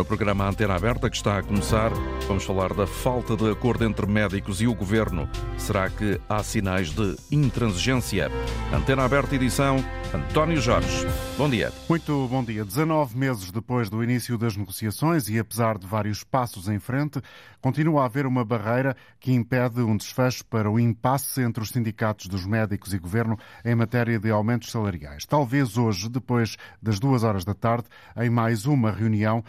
No programa Antena Aberta, que está a começar, vamos falar da falta de acordo entre médicos e o governo. Será que há sinais de intransigência? Antena Aberta, edição António Jorge. Bom dia. Muito bom dia. 19 meses depois do início das negociações e apesar de vários passos em frente, continua a haver uma barreira que impede um desfecho para o impasse entre os sindicatos dos médicos e governo em matéria de aumentos salariais. Talvez hoje, depois das duas horas da tarde, em mais uma reunião,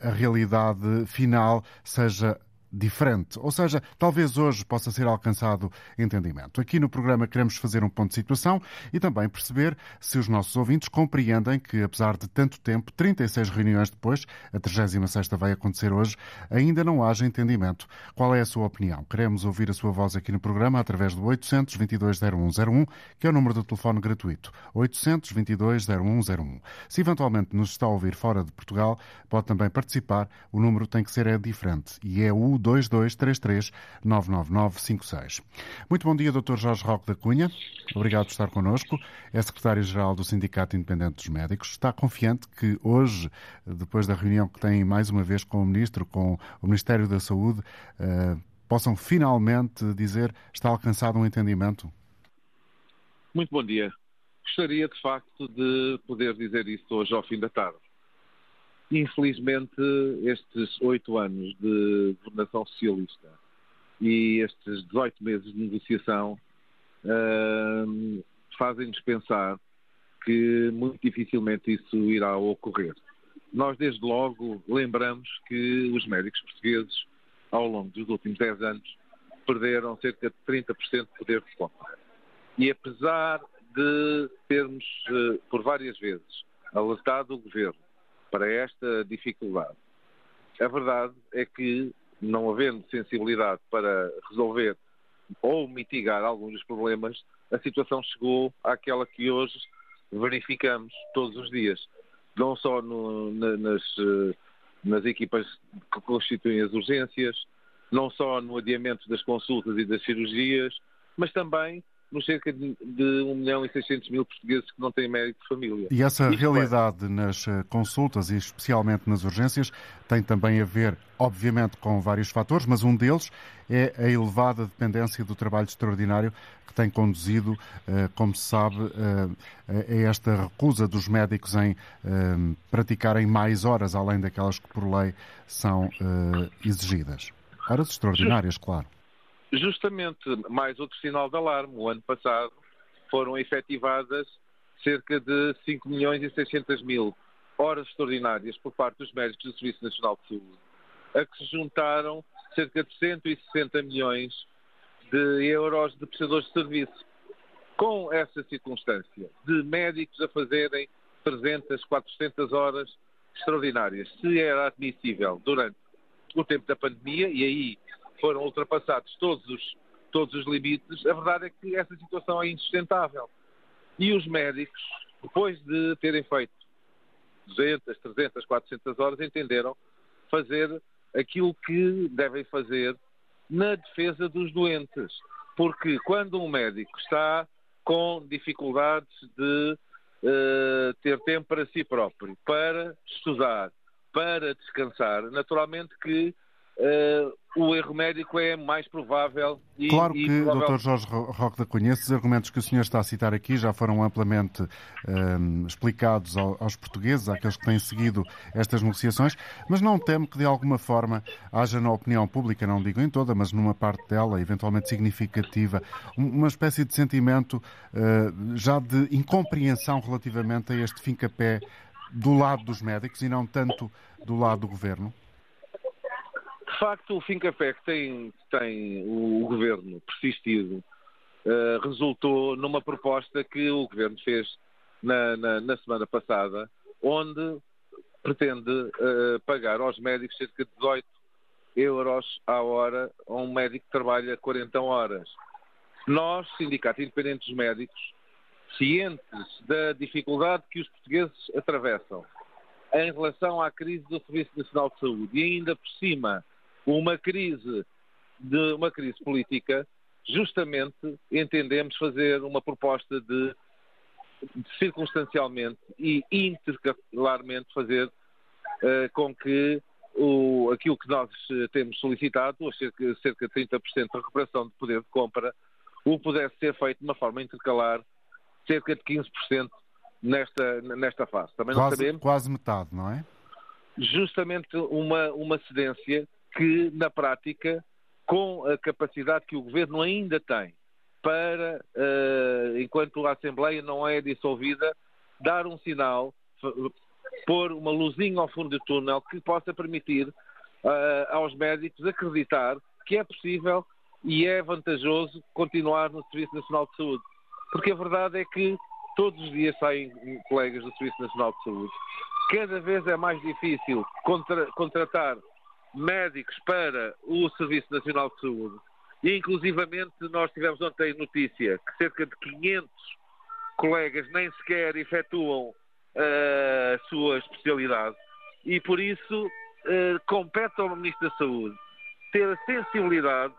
a realidade final seja diferente. Ou seja, talvez hoje possa ser alcançado entendimento. Aqui no programa queremos fazer um ponto de situação e também perceber se os nossos ouvintes compreendem que, apesar de tanto tempo, 36 reuniões depois, a 36 vai acontecer hoje, ainda não haja entendimento. Qual é a sua opinião? Queremos ouvir a sua voz aqui no programa através do 822 0101, que é o número do telefone gratuito. 822 0101. Se eventualmente nos está a ouvir fora de Portugal, pode também participar. O número tem que ser é diferente e é o 2233 99956. Muito bom dia, Dr. Jorge Roque da Cunha. Obrigado por estar connosco. É secretário-geral do Sindicato Independente dos Médicos. Está confiante que hoje, depois da reunião que tem mais uma vez com o Ministro, com o Ministério da Saúde, eh, possam finalmente dizer está alcançado um entendimento? Muito bom dia. Gostaria, de facto, de poder dizer isso hoje ao fim da tarde. Infelizmente, estes oito anos de governação socialista e estes 18 meses de negociação uh, fazem-nos pensar que muito dificilmente isso irá ocorrer. Nós, desde logo, lembramos que os médicos portugueses, ao longo dos últimos 10 anos, perderam cerca de 30% de poder de compra. E apesar de termos, uh, por várias vezes, alertado o governo para esta dificuldade. A verdade é que, não havendo sensibilidade para resolver ou mitigar alguns dos problemas, a situação chegou àquela que hoje verificamos todos os dias. Não só no, na, nas, eh, nas equipas que constituem as urgências, não só no adiamento das consultas e das cirurgias, mas também nos cerca de, de 1 milhão e 600 mil portugueses que não têm médico de família. E essa Isto realidade é... nas eh, consultas e especialmente nas urgências tem também a ver, obviamente, com vários fatores, mas um deles é a elevada dependência do trabalho extraordinário que tem conduzido, eh, como se sabe, eh, a esta recusa dos médicos em praticarem mais horas além daquelas que por lei são exigidas. Horas extraordinárias, claro. Justamente, mais outro sinal de alarme. O ano passado foram efetivadas cerca de 5 milhões e 600 mil horas extraordinárias por parte dos médicos do Serviço Nacional de Saúde, a que se juntaram cerca de 160 milhões de euros de prestadores de serviço. Com essa circunstância de médicos a fazerem 300, 400 horas extraordinárias, se era admissível durante o tempo da pandemia, e aí foram ultrapassados todos os, todos os limites, a verdade é que essa situação é insustentável. E os médicos, depois de terem feito 200, 300, 400 horas, entenderam fazer aquilo que devem fazer na defesa dos doentes. Porque quando um médico está com dificuldades de uh, ter tempo para si próprio, para estudar, para descansar, naturalmente que uh, o erro médico é mais provável. E, claro que, provável... Dr. Jorge Roque da Cunha, esses argumentos que o senhor está a citar aqui já foram amplamente ehm, explicados aos portugueses, àqueles que têm seguido estas negociações, mas não temo que de alguma forma haja na opinião pública, não digo em toda, mas numa parte dela, eventualmente significativa, uma espécie de sentimento uh, já de incompreensão relativamente a este fim-capé do lado dos médicos e não tanto do lado do governo? De facto, o fim-café que tem, tem o, governo persistido uh, resultou numa proposta que o governo fez na, na, na semana passada, onde pretende uh, pagar aos médicos cerca de 18 euros à hora a um médico que trabalha 40 horas. Nós, Sindicato Independente dos Médicos, cientes da dificuldade que os portugueses atravessam em relação à crise do Serviço Nacional de Saúde e ainda por cima uma crise de uma crise política, justamente entendemos fazer uma proposta de, de circunstancialmente e intercalarmente fazer uh, com que o, aquilo que nós eh, temos solicitado, cerca, cerca de 30% de recuperação de poder de compra, o pudesse ser feito de uma forma intercalar, cerca de 15% nesta, nesta fase. Também quase, não sabemos. Quase metade, não é? Justamente uma, uma cedência que, na prática, com a capacidade que o Governo ainda tem para, uh, enquanto a Assembleia não é dissolvida, dar um sinal, pôr uma luzinha ao fundo do túnel que possa permitir uh, aos médicos acreditar que é possível e é vantajoso continuar no Serviço Nacional de Saúde. Porque a verdade é que todos os dias saem colegas do Serviço Nacional de Saúde. Cada vez é mais difícil contra contratar médicos para o Serviço Nacional de Saúde. E, inclusivamente, nós tivemos ontem notícia que cerca de 500 colegas nem sequer efetuam uh, a sua especialidade. E, por isso, uh, compete ao Ministro da Saúde ter a sensibilidade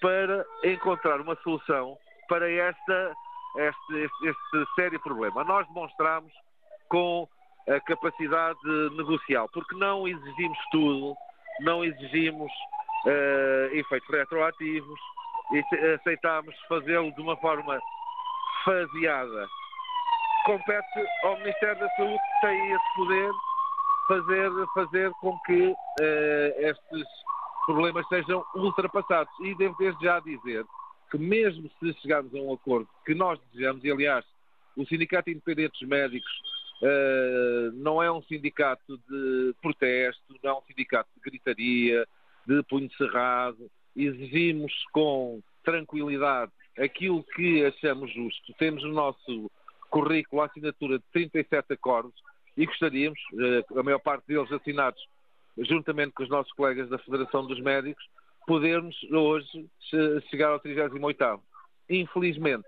para encontrar uma solução para esta, este, este, este sério problema. Nós demonstramos com a capacidade negocial, porque não exigimos tudo, não exigimos uh, efeitos retroativos e aceitámos fazê-lo de uma forma faseada. Compete ao Ministério da Saúde, que tem esse poder, fazer, fazer com que uh, estes problemas sejam ultrapassados. E devo desde já dizer que mesmo se chegarmos a um acordo que nós desejamos, e aliás, o Sindicato Independente dos Médicos uh, não é um sindicato de protesto, não é um sindicato de gritaria, de punho cerrado, exigimos com tranquilidade aquilo que achamos justo. Temos no nosso currículo a assinatura de 37 acordos e gostaríamos, uh, a maior parte deles assinados juntamente com os nossos colegas da Federação dos Médicos, podermos hoje chegar ao 38º. Infelizmente,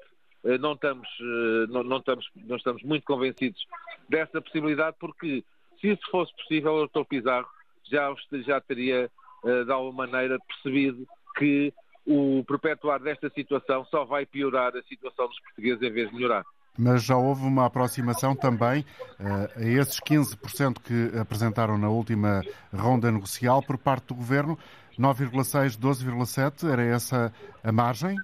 não estamos, eh, não, não, estamos, não estamos muito convencidos dessa possibilidade, porque se isso fosse possível, o Dr. Pizarro já, já teria, eh, de alguma maneira, percebido que o perpetuar desta situação só vai piorar a situação dos portugueses em vez de melhorar mas já houve uma aproximação também uh, a esses 15% que apresentaram na última ronda negocial por parte do governo. 9,6, 12,7, era essa a margem?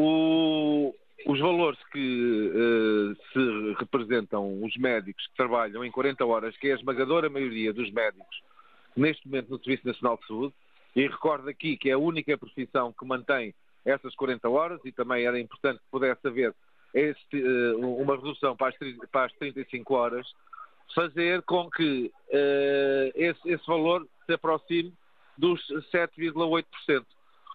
O, os valores que uh, se representam os médicos que trabalham em 40 horas, que é a esmagadora maioria dos médicos neste momento no Serviço Nacional de Saúde, e recordo aqui que é a única profissão que mantém essas 40 horas e também era importante que pudesse haver este, uh, uma redução para as, para as, 35 horas, fazer com que uh, esse, esse, valor se aproxime dos 7,8%.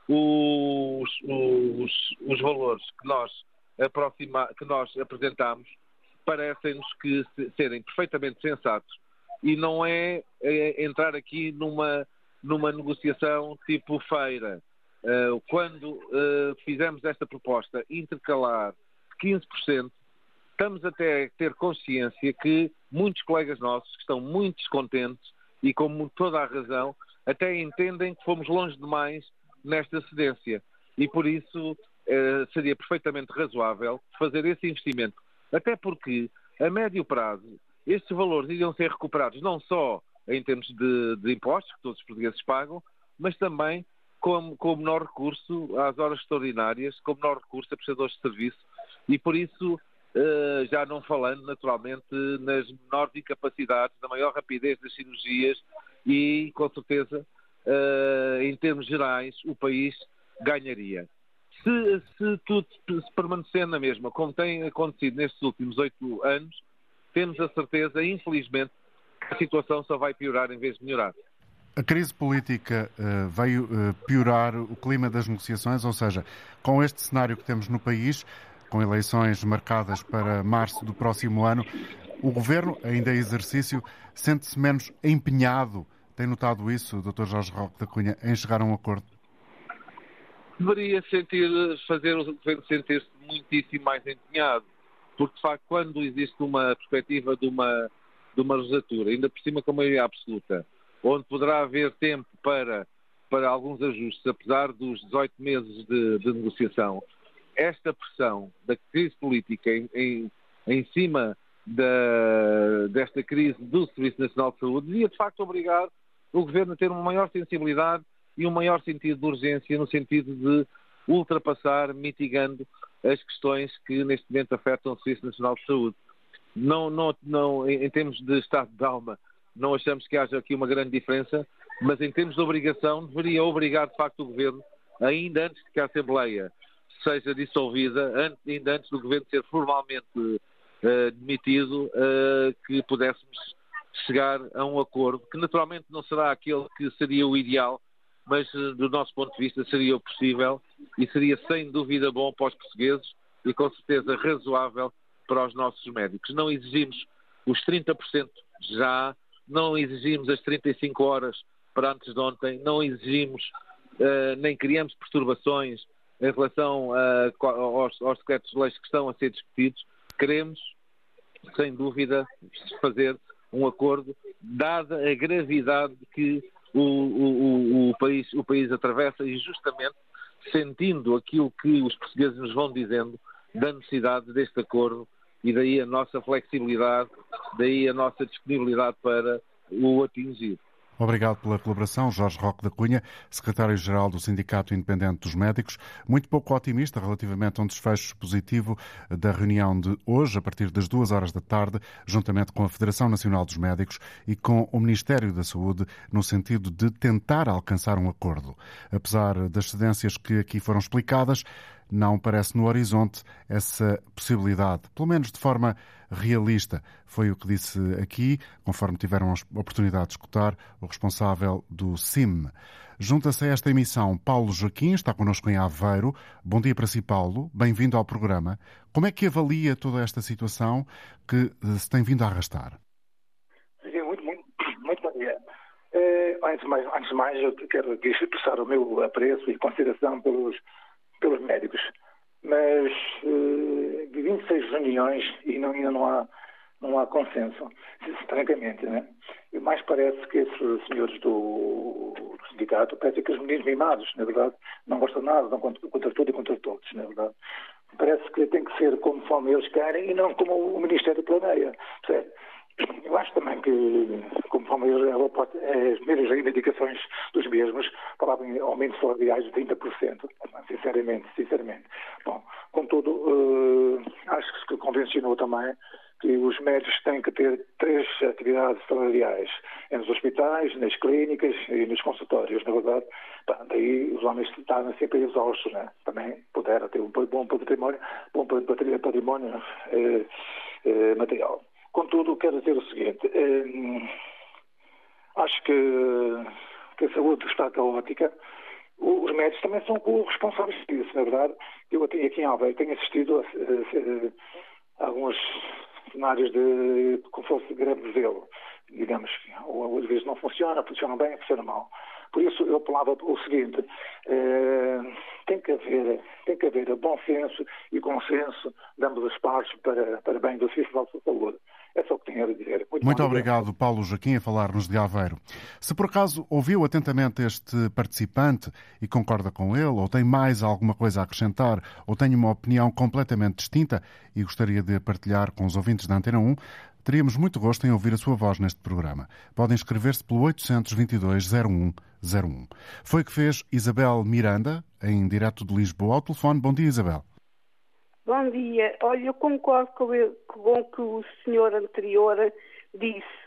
Os, os, os, valores que nós, aproxima, que nós apresentamos parecem-nos que serem perfeitamente sensatos. E não é, é entrar aqui numa, numa negociação tipo feira. Uh, quando uh, fizemos esta proposta intercalar de 15%, estamos até a ter consciência que muitos colegas nossos que estão muito descontentes e com toda a razão, até entendem que fomos longe demais nesta cedência. E por isso uh, seria perfeitamente razoável fazer esse investimento. Até porque, a médio prazo, estes valores iriam ser recuperados não só em termos de, de impostos, que todos os portugueses pagam, mas também com, com menor recurso às horas extraordinárias, com menor recurso a prestadores de serviço e por isso, uh, já não falando naturalmente nas menores incapacidades, na maior rapidez das cirurgias e com certeza, uh, em termos gerais, o país ganharia. Se, se tudo se permanecer na mesma, como tem acontecido nestes últimos oito anos, temos a certeza, infelizmente, que a situação só vai piorar em vez de melhorar. A crise política uh, veio uh, piorar o clima das negociações, ou seja, com este cenário que temos no país, com eleições marcadas para março do próximo ano, o governo, ainda em exercício, sente-se menos empenhado. Tem notado isso, Dr. Jorge Roque da Cunha, em chegar a um acordo? Deveria sentir, fazer o governo sentir-se muitíssimo mais empenhado, porque de facto, quando existe uma perspectiva de uma, de uma legislatura, ainda por cima com a maioria absoluta, onde poderá haver tempo para, para alguns ajustes, apesar dos 18 meses de, de negociação, esta pressão da crise política em, em, em cima da, desta crise do Serviço Nacional de Saúde devia, de facto, obrigar o Governo a ter uma maior sensibilidade e um maior sentido de urgência, no sentido de ultrapassar, mitigando as questões que neste momento afetam o Serviço Nacional de Saúde. Não, não, não, em termos de estado de alma, não achamos que haja aqui uma grande diferença, mas em termos de obrigação, deveria obrigar de facto o Governo, ainda antes de que a Assembleia seja dissolvida, ainda antes do Governo ser formalmente uh, demitido, uh, que pudéssemos chegar a um acordo, que naturalmente não será aquele que seria o ideal, mas uh, do nosso ponto de vista seria o possível e seria sem dúvida bom para os portugueses e com certeza razoável para os nossos médicos. Não exigimos os 30% já, não exigimos as 35 horas para antes de ontem, não exigimos uh, nem criamos perturbações em relação uh, aos, aos decretos de leis que estão a ser discutidos. Queremos, sem dúvida, fazer um acordo, dada a gravidade que o, o, o, país, o país atravessa e justamente sentindo aquilo que os portugueses nos vão dizendo da necessidade deste acordo e daí a nossa flexibilidade, daí a nossa disponibilidade para o atingir. Obrigado pela colaboração, Jorge Roque da Cunha, secretário-geral do Sindicato Independente dos Médicos. Muito pouco otimista relativamente a um desfecho positivo da reunião de hoje, a partir das duas horas da tarde, juntamente com a Federação Nacional dos Médicos e com o Ministério da Saúde, no sentido de tentar alcançar um acordo. Apesar das cedências que aqui foram explicadas, não parece no horizonte essa possibilidade, pelo menos de forma realista. Foi o que disse aqui, conforme tiveram a oportunidade de escutar, o responsável do CIM. Junta-se a esta emissão Paulo Joaquim, está connosco em Aveiro. Bom dia para si, Paulo. Bem-vindo ao programa. Como é que avalia toda esta situação que eh, se tem vindo a arrastar? Muito, bom dia. Eh, antes, de mais, antes de mais, eu quero expressar o meu apreço e consideração pelos pelos médicos. Mas uh, 26 reuniões e não, ainda não há, não há consenso, francamente. Né? E mais parece que esses senhores do, do sindicato parecem que os meninos mimados, na verdade, não gostam nada, não contra, contra tudo e contra todos, na verdade. Parece que tem que ser conforme eles querem e não como o Ministério planeia. Percebe? Eu acho também que, conforme as primeiras reivindicações dos mesmos, falavam em aumentos salariais de 30%. Sinceramente, sinceramente. Bom, contudo, uh, acho que se convencionou também que os médicos têm que ter três atividades salariais nos hospitais, nas clínicas e nos consultórios, na verdade. daí os homens estavam sempre exaustos, né? Também puderam ter um bom património, bom património eh, eh, material. Contudo, quero dizer o seguinte: eh, acho que, que, a saúde está caótica. Os médicos também são responsáveis disso, na verdade. Eu aqui em Alveia tenho assistido a, a, a, alguns cenários de como fosse greve zelo. Digamos, ou às vezes não funciona, funciona bem, funciona mal. Por isso eu apelava o seguinte, eh, tem, que haver, tem que haver bom senso e consenso de ambas as partes para, para bem do Sistema de Saúde. É só o que tenho a dizer. Muito, Muito obrigado, dia. Paulo Joaquim, a falar-nos de Aveiro. Se por acaso ouviu atentamente este participante e concorda com ele, ou tem mais alguma coisa a acrescentar, ou tem uma opinião completamente distinta e gostaria de partilhar com os ouvintes da Antena 1, teríamos muito gosto em ouvir a sua voz neste programa. Podem inscrever-se pelo 822-0101. Foi o que fez Isabel Miranda, em direto de Lisboa, ao telefone. Bom dia, Isabel. Bom dia. Olha, eu concordo com, o que o senhor anterior disse.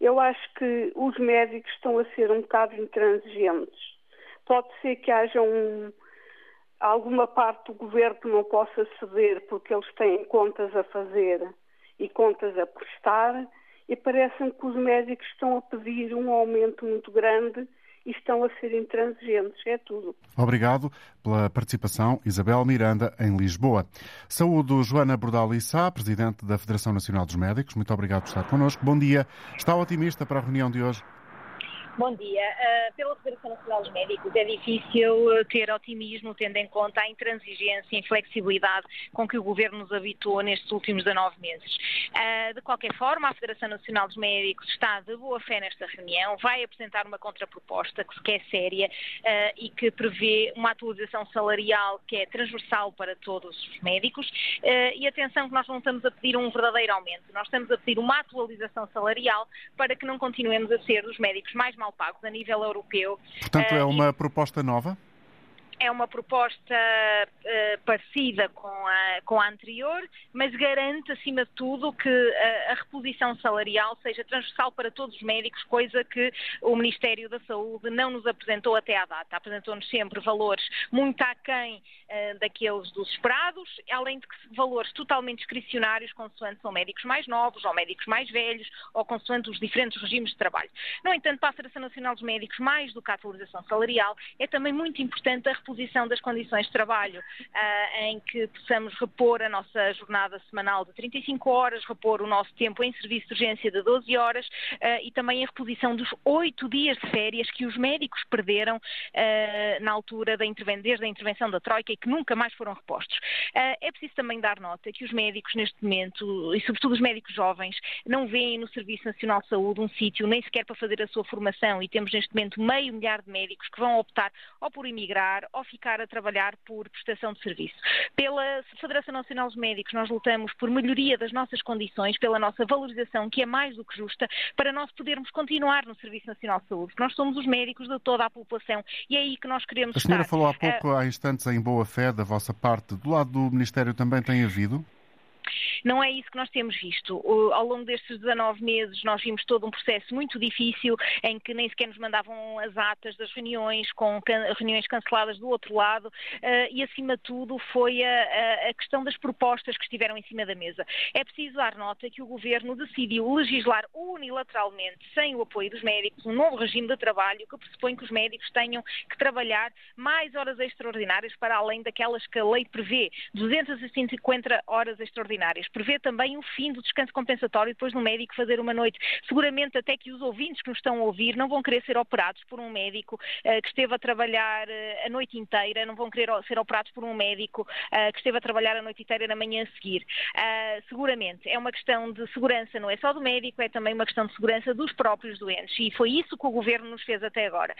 Eu acho que os médicos estão a ser um bocado intransigentes. Pode ser que haja um, alguma parte do governo que não possa ceder porque eles têm contas a fazer e contas a prestar e parece-me que os médicos estão a pedir um aumento muito grande e estão a ser intransigentes. É tudo. Obrigado pela participação, Isabel Miranda, em Lisboa. Saúde Joana Bordal Issa, Presidente da Federação Nacional dos Médicos. Muito obrigado por estar connosco. Bom dia. Está otimista para a reunião de hoje? Bom dia. Uh, pela Federação Nacional dos Médicos é difícil ah, ter otimismo tendo em conta a intransigência e inflexibilidade com que o Governo nos habituou nestes últimos 19 meses. Uh, de qualquer forma, a Federação Nacional dos Médicos está de boa fé nesta reunião, vai apresentar uma contraproposta que se quer séria uh, e que prevê uma atualização salarial que é transversal para todos os médicos. e atenção que nós não estamos a pedir um verdadeiro aumento, nós estamos a pedir uma atualização salarial para que não continuemos a ser os médicos mais mal pagos a nível europeu. Portanto, é uma proposta nova? É uma proposta uh, parecida com a, com a anterior, mas garante, acima de tudo, que a, a, reposição salarial seja transversal para todos os médicos, coisa que o Ministério da Saúde não nos apresentou até à data. Apresentou-nos sempre valores muito aquém uh, daqueles dos esperados, além de que valores totalmente discricionários, consoante são médicos mais novos, ou médicos mais velhos, ou consoante os diferentes regimes de trabalho. No entanto, para a Federação Nacional dos Médicos, mais do que a atualização salarial, é também muito importante a reposição reposição das condições de trabalho, uh, em que possamos repor a nossa jornada semanal de 35 horas, repor o nosso tempo em serviço de urgência de 12 horas uh, e também a reposição dos 8 dias de férias que os médicos perderam uh, na altura da desde a intervenção da Troika e que nunca mais foram repostos. é preciso também dar nota que os médicos neste momento, e sobretudo os médicos jovens, não veem no Serviço Nacional de Saúde um sítio nem sequer para fazer a sua formação e temos neste momento meio milhar de médicos que vão optar ou por emigrar ou ficar a trabalhar por prestação de serviço. Pela Federação Nacional dos Médicos, nós lutamos por melhoria das nossas condições, pela nossa valorização, que é mais do que justa, para nós podermos continuar no Serviço Nacional de Saúde. Nós somos os médicos de toda a população e é aí que nós queremos estar. A senhora estar. falou há pouco, uh... há instantes, em boa fé da vossa parte. Do lado do Ministério também tem havido? Não é isso que nós temos visto. Ao longo destes 19 meses nós vimos todo um processo muito difícil em que nem sequer nos mandavam as atas das reuniões, com reuniões canceladas do outro lado eh, e acima de tudo foi a, a questão das propostas que estiveram em cima da mesa. É preciso dar nota que o Governo decidiu legislar unilateralmente, sem o apoio dos médicos, um novo regime de trabalho que pressupõe que os médicos tenham que trabalhar mais horas extraordinárias para além daquelas que a lei prevê, 250 horas extraordinárias prevê também o fim do descanso compensatório depois do médico fazer uma noite. Seguramente até que os ouvintes que nos estão a ouvir não vão querer ser operados por um médico uh, que esteve a trabalhar uh, a noite inteira, não vão querer ser operados por um médico uh, que esteve a trabalhar a noite inteira na manhã a seguir. seguramente é uma questão de segurança, não é só do médico, é também uma questão de segurança dos próprios doentes e foi isso que o Governo nos fez até agora.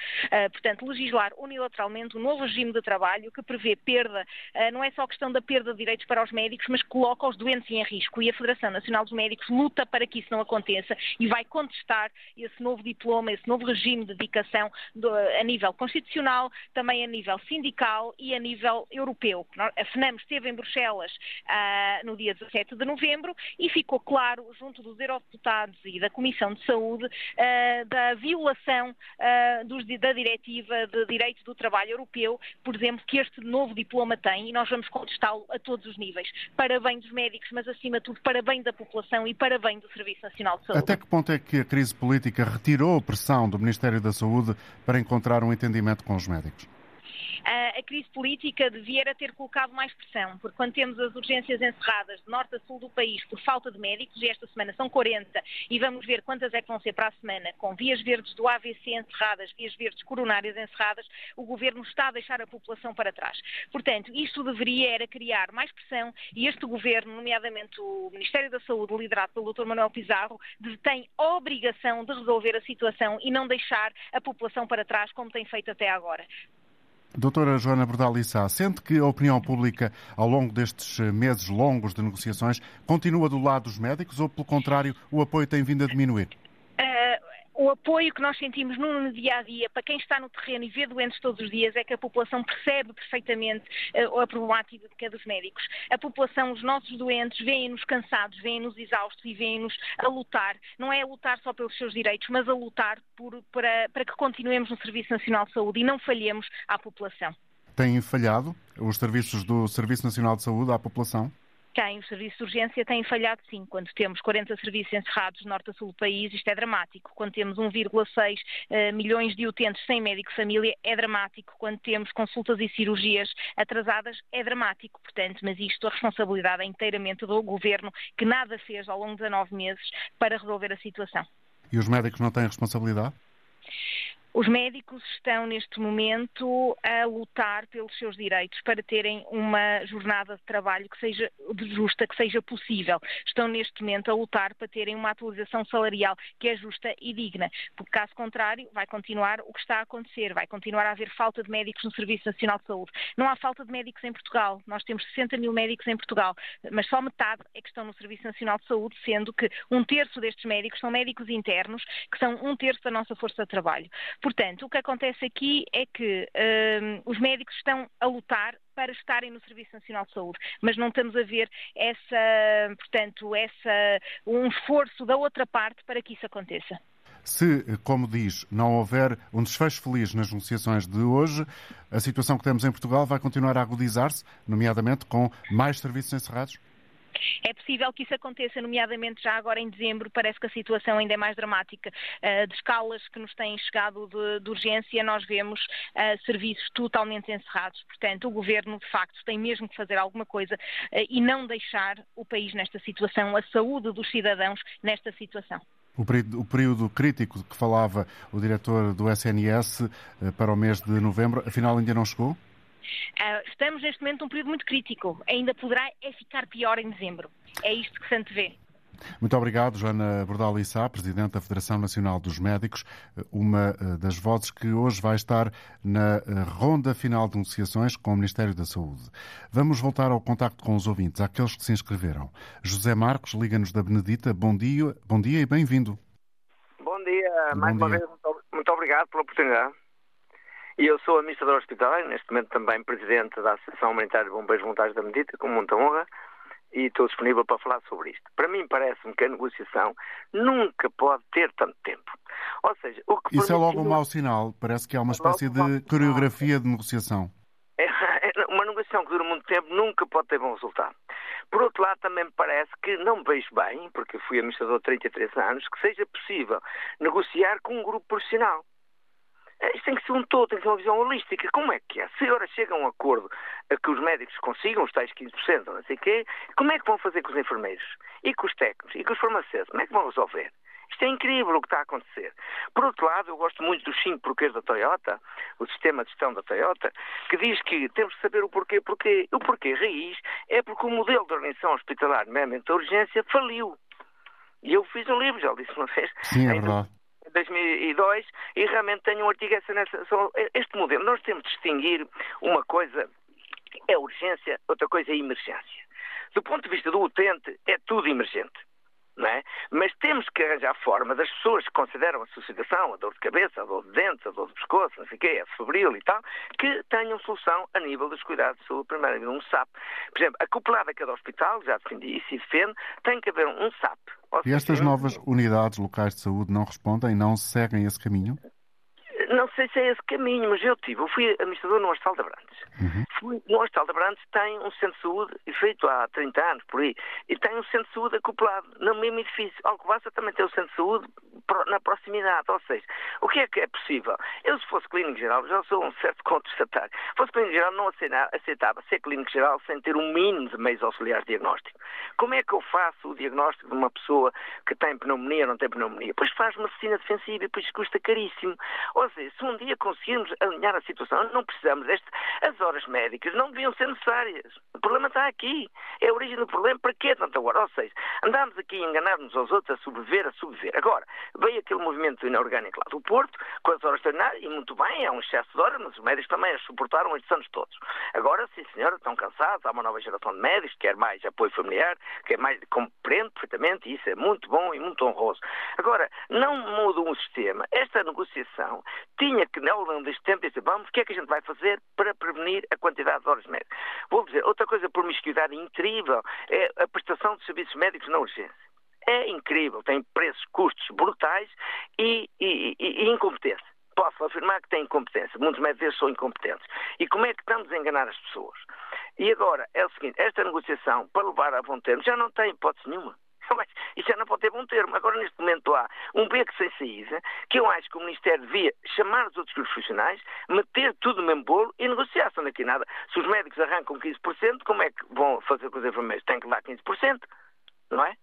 portanto, legislar unilateralmente um novo regime de trabalho que prevê perda, não é só questão da perda de direitos para os médicos, mas coloca os doentes em risco e a Federação Nacional dos Médicos luta para que isso não aconteça e vai contestar esse novo diploma, esse novo regime de dedicação do, a nível constitucional, também a nível sindical e a nível europeu. A FNAM esteve em Bruxelas uh, no dia 17 de novembro e ficou claro, junto dos eurodeputados e da Comissão de Saúde, uh, da violação uh, dos, da Diretiva de Direitos do Trabalho Europeu, por exemplo, que este novo diploma tem e nós vamos contestá-lo a todos os níveis, para bem dos médicos, mas acima de tudo, para bem da população e para bem do Serviço Nacional de Saúde. Até que ponto é que a crise política retirou a pressão do Ministério da Saúde para encontrar um entendimento com os médicos? A crise política devia ter colocado mais pressão, porque quando temos as urgências encerradas de norte a sul do país por falta de médicos, e esta semana são 40, e vamos ver quantas é que vão ser para a semana, com vias verdes do AVC encerradas, vias verdes coronárias encerradas, o Governo está a deixar a população para trás. Portanto, isto deveria era criar mais pressão e este Governo, nomeadamente o Ministério da Saúde, liderado pelo Dr. Manuel Pizarro, tem a obrigação de resolver a situação e não deixar a população para trás como tem feito até agora. Doutora Joana Bordalissa, sente que a opinião pública, ao longo destes meses longos de negociações, continua do lado dos médicos ou, pelo contrário, o apoio tem vindo a diminuir? O apoio que nós sentimos no dia a dia para quem está no terreno e vê doentes todos os dias é que a população percebe perfeitamente uh, a problemática dos médicos. A população, os nossos doentes, veem-nos cansados, veem-nos exaustos e veem-nos a lutar. Não é a lutar só pelos seus direitos, mas a lutar por, para, para que continuemos no Serviço Nacional de Saúde e não falhemos à população. Têm falhado os serviços do Serviço Nacional de Saúde à população? Tem, o serviço de urgência tem falhado sim. Quando temos 40 serviços encerrados norte a sul do país, isto é dramático. Quando temos 1,6 uh, eh, milhões de utentes sem médico de família, é dramático. Quando temos consultas e cirurgias atrasadas, é dramático. Portanto, mas isto, a responsabilidade é inteiramente do Governo, que nada fez ao longo de nove meses para resolver a situação. E os médicos não têm responsabilidade? Os médicos estão neste momento a lutar pelos seus direitos para terem uma jornada de trabalho que seja justa, que seja possível. Estão neste momento a lutar para terem uma atualização salarial que é justa e digna, porque caso contrário vai continuar o que está a acontecer, vai continuar a haver falta de médicos no Serviço Nacional de Saúde. Não há falta de médicos em Portugal, nós temos 60 mil médicos em Portugal, mas só metade é que estão no Serviço Nacional de Saúde, sendo que um terço destes médicos são médicos internos, que são um terço da nossa força de trabalho. Portanto, o que acontece aqui é que hum, os médicos estão a lutar para estarem no Serviço Nacional de Saúde, mas não estamos a ver essa, portanto, essa, um esforço da outra parte para que isso aconteça. Se, como diz, não houver um desfecho feliz nas negociações de hoje, a situação que temos em Portugal vai continuar a agudizar-se, nomeadamente com mais serviços encerrados? É possível que isso aconteça, nomeadamente já agora em dezembro, parece que a situação ainda é mais dramática. Uh, de escalas que nos têm chegado de, de urgência, nós vemos uh, serviços totalmente encerrados. Portanto, o governo, de facto, tem mesmo que fazer alguma coisa uh, e não deixar o país nesta situação, a saúde dos cidadãos nesta situação. O período, o período, crítico que falava o diretor do SNS para o mês de novembro, afinal ainda não chegou? Uh, estamos neste momento num período muito crítico. Ainda poderá é ficar pior em dezembro. É isto que se antevê. Muito obrigado, Joana Bordal Issa, Presidente da Federação Nacional dos Médicos, uma eh, das vozes que hoje vai estar na eh, ronda final de negociações com o Ministério da Saúde. Vamos voltar ao contacto com os ouvintes, aqueles que se inscreveram. José Marcos, liga-nos da Benedita. Bom dia, bom dia e bem-vindo. Bom dia, bom mais dia. uma vez, muito, muito obrigado pela oportunidade. E eu sou administrador hospitalar, neste momento também presidente da Associação Humanitária de Bombeiros Voluntários da Medita, com muita honra, e estou disponível para falar sobre isto. Para mim parece-me que a negociação nunca pode ter tanto tempo. Ou seja, o que Isso é logo um mau sinal. Parece que há uma espécie de coreografia de negociação. É, uma negociação que dura muito tempo nunca pode ter bom resultado. Por outro lado, também me parece que não me vejo bem, porque fui administrador há 33 anos, que seja possível negociar com um grupo profissional. É, isto tem que ser um todo, tem que ser uma visão holística. Como é que é? Se agora chega a um acordo a que os médicos consigam os tais 15%, não sei o quê, como é que vão fazer com os enfermeiros? E com os técnicos? E com os farmacêuticos? Como é que vão resolver? Isto é incrível o que está a acontecer. Por outro lado, eu gosto muito dos cinco porquês da Toyota, o sistema de gestão da Toyota, que diz que temos de saber o porquê. Porquê? O porquê raiz é porque o modelo de organização hospitalar, nomeadamente da urgência, faliu. E eu fiz um livro, já disse uma vez. Sim, é verdade. 2002 e realmente tenho um artigo nessa, este modelo. Nós temos de distinguir uma coisa é urgência, outra coisa é emergência. Do ponto de vista do utente, é tudo emergente. É? Mas temos que arranjar forma das pessoas que consideram a sua situação, a dor de cabeça, a dor de dentes, a dor de pescoço, não sei o quê, a febril e tal, que tenham solução a nível dos cuidados de saúde primária, um SAP. Por exemplo, acoplado a cada hospital, já defendi isso e defendo, tem que haver um SAP. E estas novas unidades locais de saúde não respondem, não seguem esse caminho? Não sei se é esse caminho, mas eu tive. Eu fui administrador no Hospital de Abrantes. Uhum. No Hospital de Abrantes tem um centro de saúde feito há 30 anos, por aí, e tem um centro de saúde acoplado no mesmo edifício. Alcobaça também tem um centro de saúde na proximidade. Ou seja, o que é que é possível? Eu, se fosse clínico geral, já sou um certo contestatário. Se fosse clínico geral, não aceitava ser clínico geral sem ter um mínimo de meios auxiliares de diagnóstico. Como é que eu faço o diagnóstico de uma pessoa que tem pneumonia ou não tem pneumonia? Pois faz medicina defensiva e depois custa caríssimo. Ou seja, se um dia conseguirmos alinhar a situação, não precisamos deste. As horas médicas não deviam ser necessárias. O problema está aqui. É a origem do problema. Para quê tanta hora? Ou seja, andamos aqui a enganar-nos aos outros, a sobreviver, a sobreviver. Agora, veio aquele movimento inorgânico lá do Porto, com as horas extraordinárias, e muito bem, é um excesso de horas, mas os médicos também as suportaram estes anos todos. Agora, sim senhora, estão cansados, há uma nova geração de médicos, quer mais apoio familiar, quer mais, compreendo perfeitamente, e isso é muito bom e muito honroso. Agora, não muda um sistema. Esta negociação tinha que, ao longo deste tempo, dizer, vamos, o que é que a gente vai fazer para prevenir a quantidade de horas médicas? Vou dizer, outra coisa promiscuidade incrível é a prestação de serviços médicos na urgência. É incrível, tem preços, custos brutais e, e, e, e incompetência posso afirmar que tem incompetência. Muitos médicos são incompetentes. E como é que estamos a enganar as pessoas? E agora, é o seguinte, esta negociação, para levar a bom termo, já não tem hipótese nenhuma. Mas isso já não pode ter bom termo. Agora, neste momento, há um beco sem saída que eu acho que o Ministério devia chamar os outros grupos profissionais, meter tudo no mesmo bolo e negociar. São daqui nada. Se os médicos arrancam 15%, como é que vão fazer com os enfermeiros? Têm que dar 15%, não é?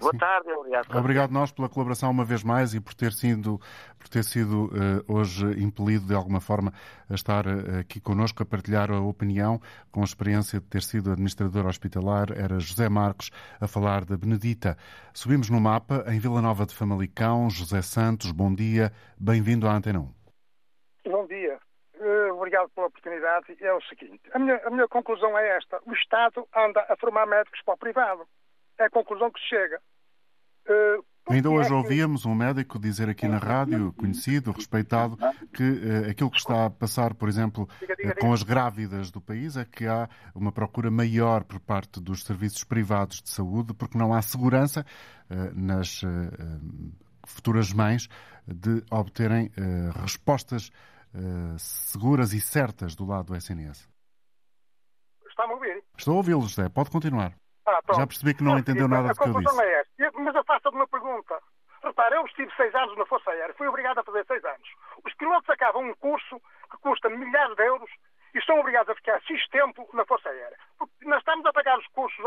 Boa Sim. tarde, obrigado. Obrigado nós pela colaboração uma vez mais e por ter sido, por ter sido uh, hoje impelido de alguma forma a estar uh, aqui connosco, a partilhar a opinião com a experiência de ter sido administrador hospitalar. Era José Marcos a falar da Benedita. Subimos no mapa em Vila Nova de Famalicão. José Santos, bom dia. Bem-vindo à Antena 1. Bom dia. Uh, obrigado pela oportunidade. É o seguinte, a minha, a minha conclusão é esta. O Estado anda a formar médicos para o privado é a conclusão que se chega. Uh, Ainda hoje é que... ouvíamos um médico dizer aqui na rádio, conhecido, respeitado, que uh, aquilo que está a passar, por exemplo, diga. com as grávidas do país é que há uma procura maior por parte dos serviços privados de saúde, porque não há segurança uh, nas futuras mães de obterem respostas seguras e certas do lado do SNS. Está-me a ouvir? Estou a ouvi-lo, José. Pode continuar. Ah, Já percebi que não é, entendeu nada do que eu disse. É esta. Mas afasta de uma pergunta. Repara, eu estive seis anos na Força Aérea, fui obrigado a fazer seis anos. Os pilotos acabam um curso que custa milhares de euros e estão obrigados a ficar X tempo na Força Aérea. Porque nós estamos a pagar os cursos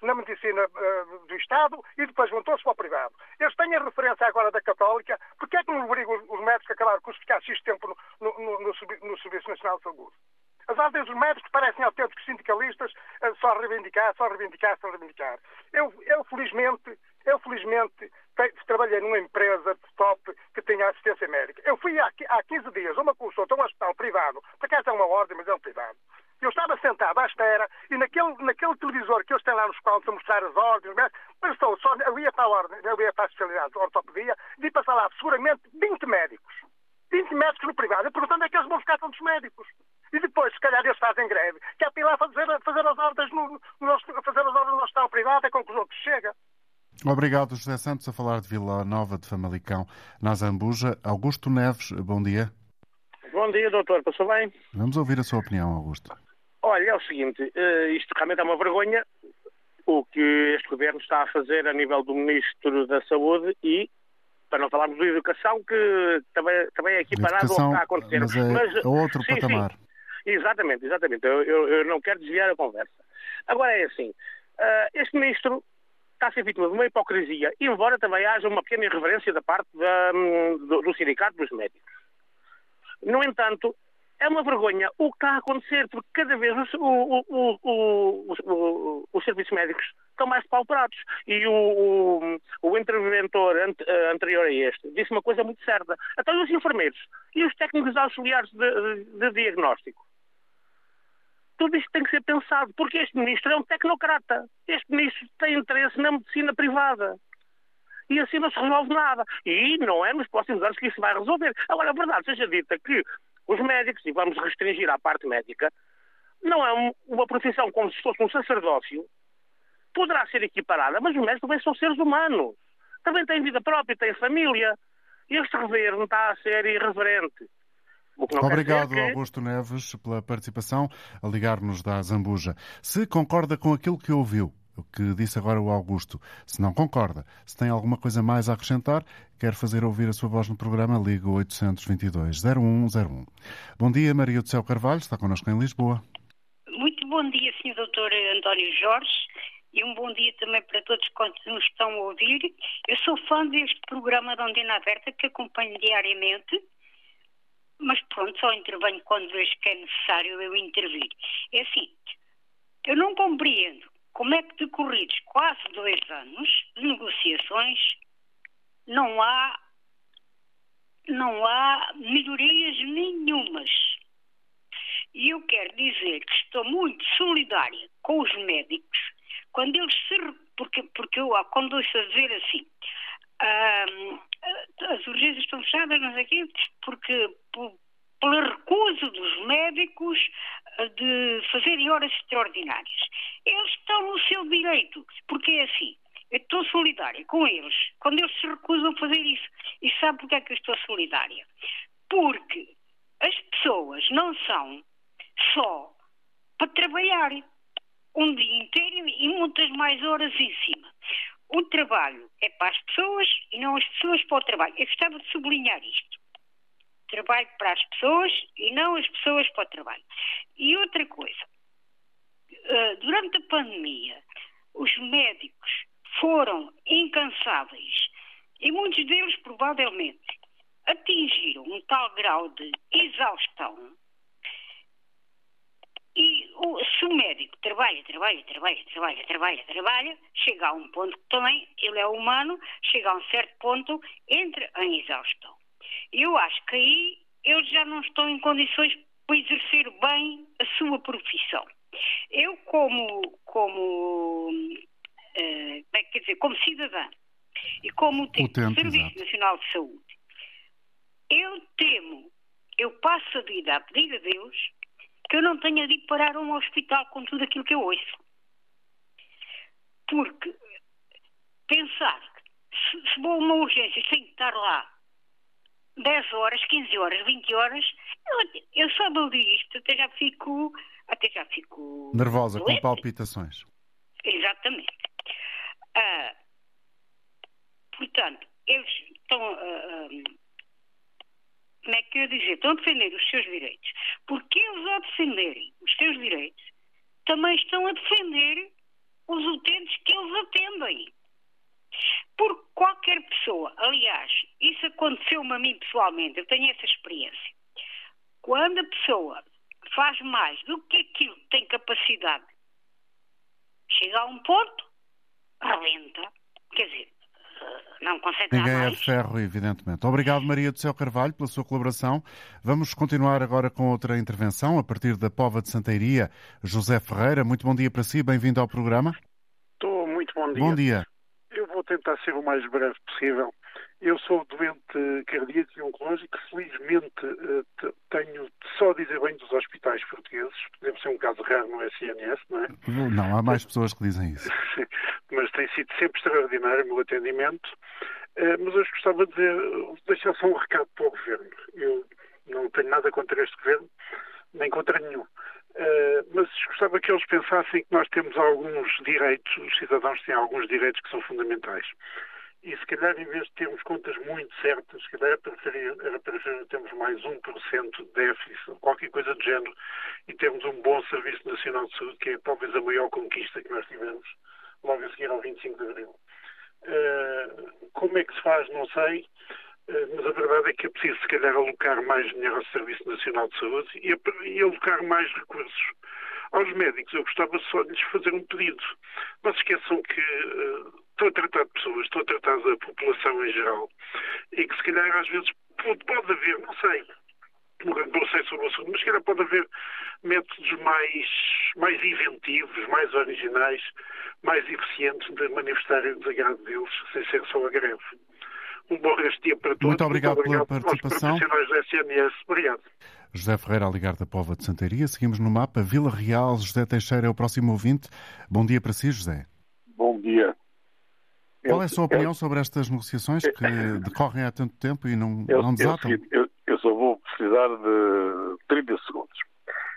na medicina uh, do Estado e depois vão todos para o privado. Eles têm a referência agora da Católica, porque é que não obrigam os médicos a acabar o curso ficar X tempo no, no, no, no Serviço Nacional de Saúde? As ordens dos médicos parecem autênticos sindicalistas, eh, só reivindicar, só reivindicar, só reivindicar. Eu, eu felizmente, eu felizmente trabalhei numa empresa top que tinha assistência médica. Eu fui há, há 15 dias a uma consulta a um hospital privado, por acaso é uma ordem, mas é um privado. Eu estava sentado à espera e naquele, naquele televisor que eles têm lá nos quadros a mostrar as ordens, mas estou só, eu ia para a ordem, eu ia para a especialidade de ortopedia, vi passar lá seguramente 20 médicos. 20 médicos no privado. Perguntando onde é que eles vão ficar tantos médicos. E depois, se calhar, eles fazem greve, que é para ir lá fazer, fazer as ordens no, no, fazer as ordens no hospital privado, é conclusão que chega. Obrigado, José Santos, a falar de Vila Nova de Famalicão, na Zambuja. Augusto Neves, bom dia. Bom dia, doutor. Passou bem? Vamos ouvir a sua opinião, Augusto. Olha, é o seguinte, eh, isto realmente é uma vergonha o que este governo está a fazer a nível do Ministro da Saúde e para não falarmos de educação, que também, também é aqui parado o que está a acontecer. Mas é mas, outro sim, patamar. Sim. Exatamente, exatamente. Eu, eu, eu, não quero desviar a conversa. Agora é assim, uh, este ministro está a ser vítima de uma hipocrisia, embora também haja uma pequena irreverência da parte da, do, do sindicato dos médicos. No entanto, é uma vergonha o que está a acontecer, porque cada vez os, o, o, os serviços médicos estão mais pauperados. E o, o interventor eh, anterior a este disse uma coisa muito certa. Então, os enfermeiros e os técnicos auxiliares de, de, de diagnóstico tudo isto tem que ser pensado, porque este ministro é um tecnocrata. Este ministro tem interesse na medicina privada. E assim não se resolve nada. E não é nos próximos anos que isso vai resolver. Agora, a verdade seja dita que os médicos, e vamos restringir à parte médica, não é uma profissão como se fosse um sacerdócio, poderá ser equiparada, mas os médicos também são seres humanos. Também têm vida própria, têm família. Este governo está a ser irreverente. Obrigado, que... Augusto Neves, pela participação a ligar-nos da Zambuja. Se concorda com aquilo que ouviu, o que disse agora o Augusto, se não concorda, se tem alguma coisa mais a acrescentar, quer fazer ouvir a sua voz no programa, liga 822-0101. Bom dia, Maria do Céu Carvalho, está connosco em Lisboa. Muito bom dia, Sr. Dr. António Jorge, e um bom dia também para todos quantos nos estão a ouvir. Eu sou fã deste programa da Ondina Aberta, que acompanho diariamente mas pronto, só intervenho quando vejo que é necessário eu intervir. É assim, eu não compreendo como é que decorridos quase dois anos de negociações não há não há melhorias nenhumas. E eu quero dizer que estou muito solidária com os médicos quando eles se porque porque eu quando ouço dizer assim as urgências estão fechadas, não sei quê, porque pela recusa dos médicos eh, de fazerem horas extraordinárias. Eles estão no seu direito, porque é assim. Eu estou solidária com eles quando eles se recusam a fazer isso. E sabe porquê é que eu estou solidária? Porque as pessoas não são só para trabalhar um dia inteiro e muitas mais horas em cima. O trabalho é para as pessoas e não as pessoas para o trabalho. Eu gostava de sublinhar isto. Trabalho para as pessoas e não as pessoas para o trabalho. E outra coisa, eh, durante a pandemia, os médicos foram incansáveis e muitos deles provavelmente atingiram um tal grau de exaustão e o, se o médico trabalha, trabalha, trabalha, trabalha, trabalha, trabalha, chega a um ponto que também ele é humano, chega a um certo ponto, entra em exaustão. Eu acho que aí eles já não estão em condições para exercer bem a sua profissão. Eu, como, como, uh, quer dizer, como cidadã e como utente do Serviço exato. Nacional de Saúde, eu temo, eu passo a vida a pedir a Deus que eu não tenha de parar a um hospital com tudo aquilo que eu ouço. Porque pensar que se, se vou a uma urgência sem estar lá 10 horas, 15 horas, 20 horas, eu, eu só me isto, até já fico. Até já fico. Nervosa, doente. com palpitações. Exatamente. Ah, portanto, eles estão. Ah, ah como é que eu ia dizer? Estão a defender os seus direitos. Porque eles, ao defenderem os seus direitos, também estão a defender os utentes que eles atendem. Porque qualquer pessoa, aliás, isso aconteceu-me a mim pessoalmente, eu tenho essa experiência. Quando a pessoa faz mais do que aquilo que tem capacidade, chega a um ponto, rebenta. Quer dizer, não consegue Ninguém é de ferro, evidentemente. Obrigado, Maria do Céu Carvalho, pela sua colaboração. Vamos continuar agora com outra intervenção, a partir da Pova de Santeiria. José Ferreira, muito bom dia para si, bem-vindo ao programa. Estou muito bom dia. Bom dia. Eu vou tentar ser o mais breve possível. Eu sou doente cardíaco e oncológico. Felizmente eh, tenho só a dizer bem dos hospitais portugueses. Deve ser um caso raro no SNS, não é? Não, há mais pessoas que dizem isso. Mas tem sido sempre extraordinário o meu atendimento. Eh, mas hoje gostava de dizer, deixar só um recado para o Governo. Eu não tenho nada contra este Governo, nem contra nenhum. Uh, mas gostava que eles pensassem que nós temos alguns direitos, os cidadãos têm alguns direitos que são fundamentais e se calhar em vez de termos contas muito certas, se calhar era preferível termos mais 1% de déficit, qualquer coisa do género, e termos um bom Serviço Nacional de Saúde, que é talvez a maior conquista que nós tivemos logo a seguir ao 25 de Abril. Uh, como é que se faz, não sei, uh, mas a verdade é que é preciso, se calhar, alocar mais dinheiro ao Serviço Nacional de Saúde e, e alocar mais recursos. Aos médicos, eu gostava só de lhes fazer um pedido. Não se esqueçam que uh, estou a tratar de pessoas, estou a tratar da população em geral, e que se calhar às vezes pode, haver, não sei, não sei sobre o assunto, mas se calhar pode haver métodos mais, mais inventivos, mais originais, mais eficientes de manifestar o desagrado deles, sem ser só a greve. Um bom resto de dia para todos. Muito obrigado, Muito obrigado pela participação. profissionais da SNS. Obrigado. José Ferreira a ligar da Pova de Santaria. Seguimos no mapa. Vila Real, José Teixeira é o próximo ouvinte. Bom dia para si, José. Bom dia. Qual é a sua opinião sobre estas negociações que decorrem há tanto tempo e não, eu, não desatam? Eu, eu, só vou precisar de 30 segundos.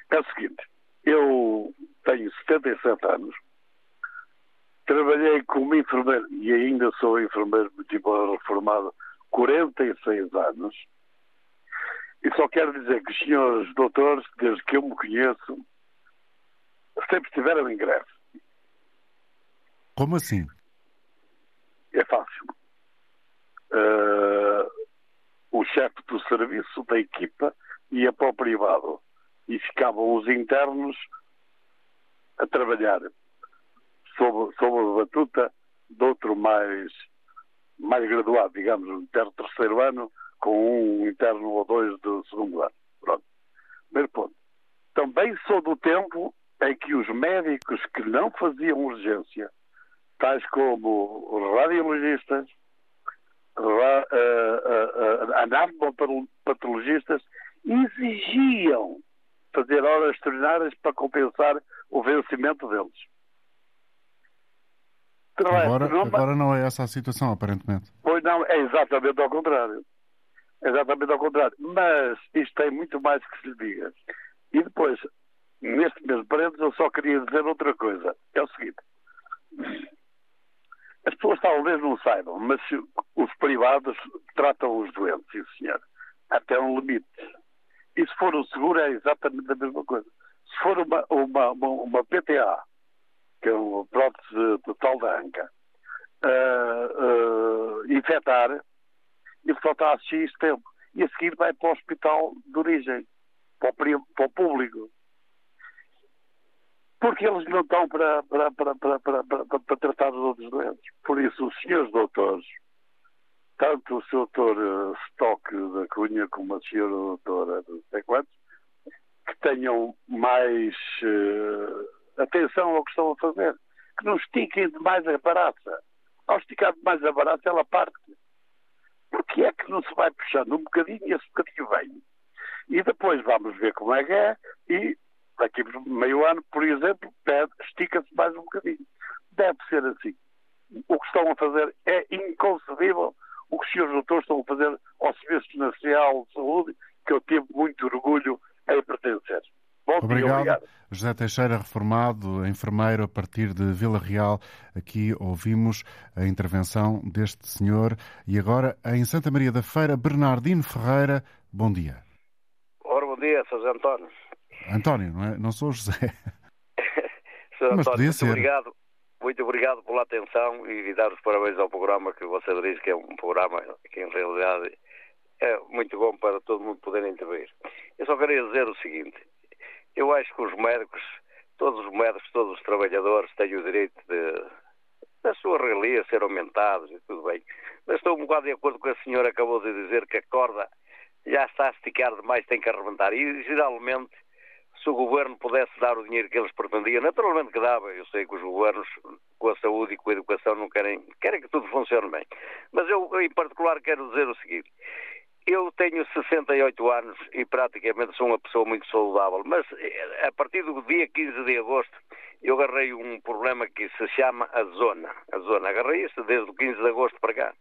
É o seguinte, eu tenho 77 anos, trabalhei como enfermeiro e ainda sou enfermeiro tipo reformado 46 anos e só quero dizer que os senhores doutores, desde que eu me conheço, sempre estiveram em greve. Como assim? É fácil. Uh, o chefe do serviço da equipa ia para o privado e ficavam os internos a trabalhar sob, sob a batuta de outro mais, mais graduado, digamos, um interno terceiro ano, com um interno ou dois do segundo ano. Pronto. Primeiro ponto. Também sou do tempo em que os médicos que não faziam urgência tais como radiologistas, ra, uh, uh, uh, exigiam fazer horas extraordinárias para compensar o vencimento deles. Agora não, agora não é essa a situação, aparentemente. Pois não, é exatamente ao contrário. É exatamente ao contrário. Mas isto tem muito mais que se lhe diga. E depois, neste mesmo parênteses, eu só queria dizer outra coisa. É o seguinte. As pessoas talvez não saibam, mas os privados tratam os doentes, sim senhor, até um limite. E se for um seguro é exatamente a mesma coisa. Se for uma, uma, uma, uma PTA, que é uma prótese total da anca, uh, uh, infectar e só está a X tempo. E a seguir vai para o hospital de origem, para o, para o público. Porque eles não estão para, para, para, para, para, para, para tratar os outros doentes. Por isso, os senhores doutores, tanto o Sr. Doutor uh, Stock da Cunha como a Sra. Doutora não sei quantos, que tenham mais uh, atenção ao que estão a fazer. Que não estiquem demais a barata. Ao esticar demais a barata, ela parte. Porque é que não se vai puxando um bocadinho e esse bocadinho vem? E depois vamos ver como é que é e daqui por meio ano, por exemplo, estica-se mais um bocadinho. Deve ser assim. O que estão a fazer é inconcebível o que os senhores doutores estão a fazer ao Serviço Nacional de Saúde, que eu tive muito orgulho em pertencer. Bom obrigado. Dia, obrigado. José Teixeira, reformado, enfermeiro a partir de Vila Real. Aqui ouvimos a intervenção deste senhor. E agora, em Santa Maria da Feira, Bernardino Ferreira. Bom dia. Ora, bom dia, Sr. António. António, não, é? não sou José. Sr. Mas António, muito ser. obrigado. Muito obrigado pela atenção e dar os parabéns ao programa que você diz que é um programa que em realidade é muito bom para todo mundo poder intervir. Eu só queria dizer o seguinte, eu acho que os médicos, todos os médicos, todos os trabalhadores têm o direito de da sua relia ser aumentados e tudo bem. Mas estou um bocado de acordo com a senhora acabou de dizer que a corda já está a esticar demais, tem que arrebentar. E geralmente se o governo pudesse dar o dinheiro que eles pretendiam, naturalmente que dava. Eu sei que os governos, com a saúde e com a educação, não querem, querem que tudo funcione bem. Mas eu, em particular, quero dizer o seguinte: eu tenho 68 anos e praticamente sou uma pessoa muito saudável, mas eh, a partir do dia 15 de agosto eu agarrei um problema que se chama a zona. A zona, agarrei isso desde o 15 de agosto para cá.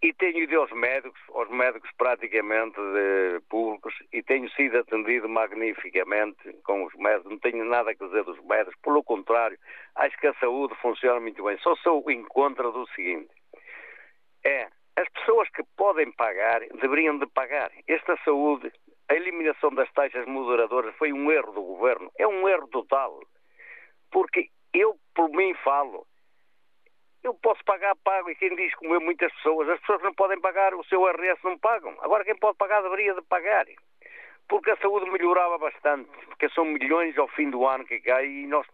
E tenho ido aos médicos, aos médicos praticamente de, públicos, e tenho sido atendido magnificamente com os médicos. Não tenho nada a dizer dos médicos, pelo contrário, acho que a saúde funciona muito bem. Só sou em contra do seguinte: é as pessoas que podem pagar deveriam de pagar. Esta saúde, a eliminação das taxas moderadoras foi um erro do governo, é um erro total. Porque eu, por mim, falo eu posso pagar, pago. E quem diz, como eu, muitas pessoas, as pessoas não podem pagar, o seu RS não pagam. Agora, quem pode pagar deveria de pagar. Porque a saúde melhorava bastante, porque são milhões ao fim do ano que cai e nós,